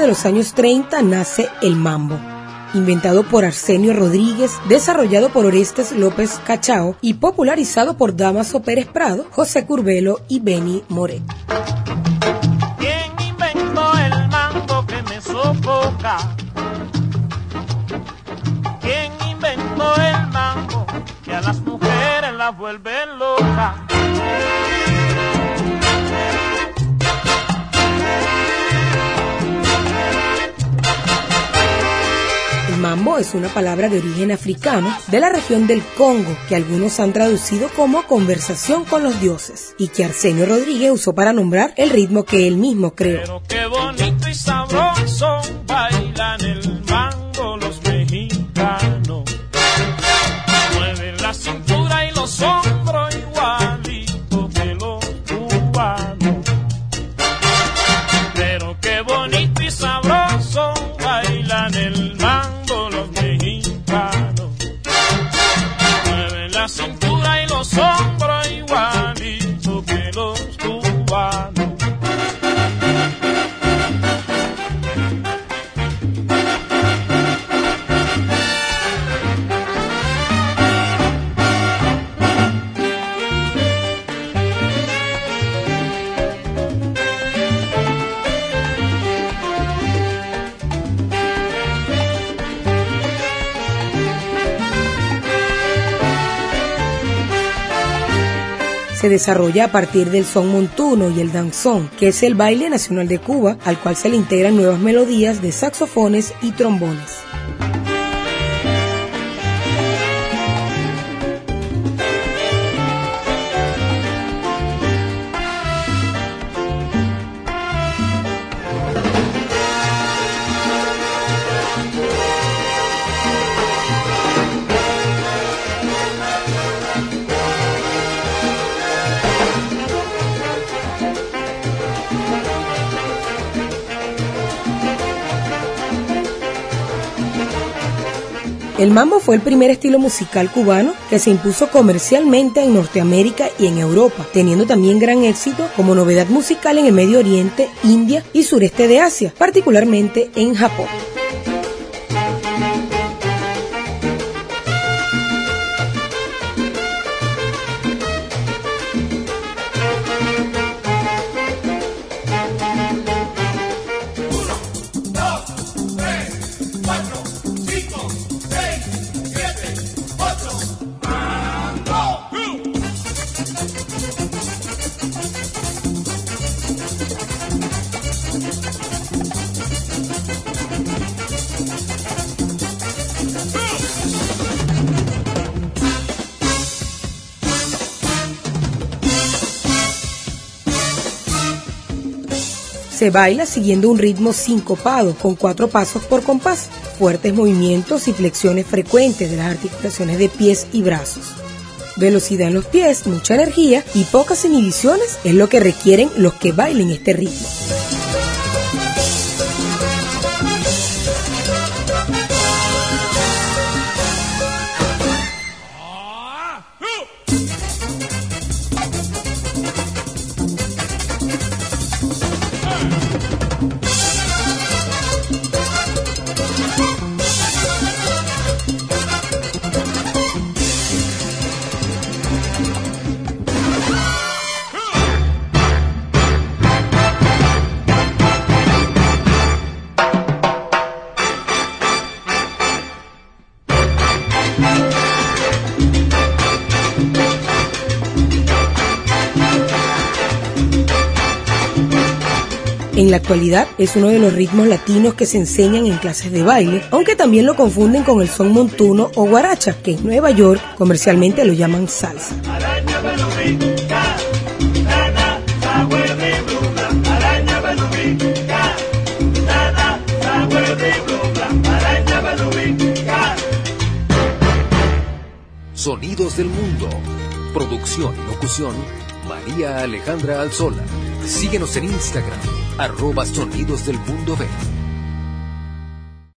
los años 30 nace el mambo inventado por Arsenio Rodríguez, desarrollado por Orestes López Cachao y popularizado por Damaso Pérez Prado, José Curbelo y Benny Moret. ¿Quién inventó el mambo que me sofoca? ¿Quién inventó el mambo que a las mujeres las vuelve es una palabra de origen africano de la región del Congo que algunos han traducido como conversación con los dioses y que Arsenio Rodríguez usó para nombrar el ritmo que él mismo creó. Pero qué bonito y sabroso bailan el mango los mexicanos. Mueven la cintura y los hombros igualito que los cubanos. Pero qué bonito y sabroso bailan el mango cubanos. Se desarrolla a partir del son montuno y el danzón, que es el baile nacional de Cuba, al cual se le integran nuevas melodías de saxofones y trombones. El mambo fue el primer estilo musical cubano que se impuso comercialmente en Norteamérica y en Europa, teniendo también gran éxito como novedad musical en el Medio Oriente, India y sureste de Asia, particularmente en Japón. Se baila siguiendo un ritmo sincopado con cuatro pasos por compás, fuertes movimientos y flexiones frecuentes de las articulaciones de pies y brazos. Velocidad en los pies, mucha energía y pocas inhibiciones es lo que requieren los que bailen este ritmo. En la actualidad es uno de los ritmos latinos que se enseñan en clases de baile, aunque también lo confunden con el son montuno o guaracha, que en Nueva York comercialmente lo llaman salsa. Sonidos del mundo. Producción y locución, María Alejandra Alzola. Síguenos en Instagram, arroba Sonidos del Mundo B.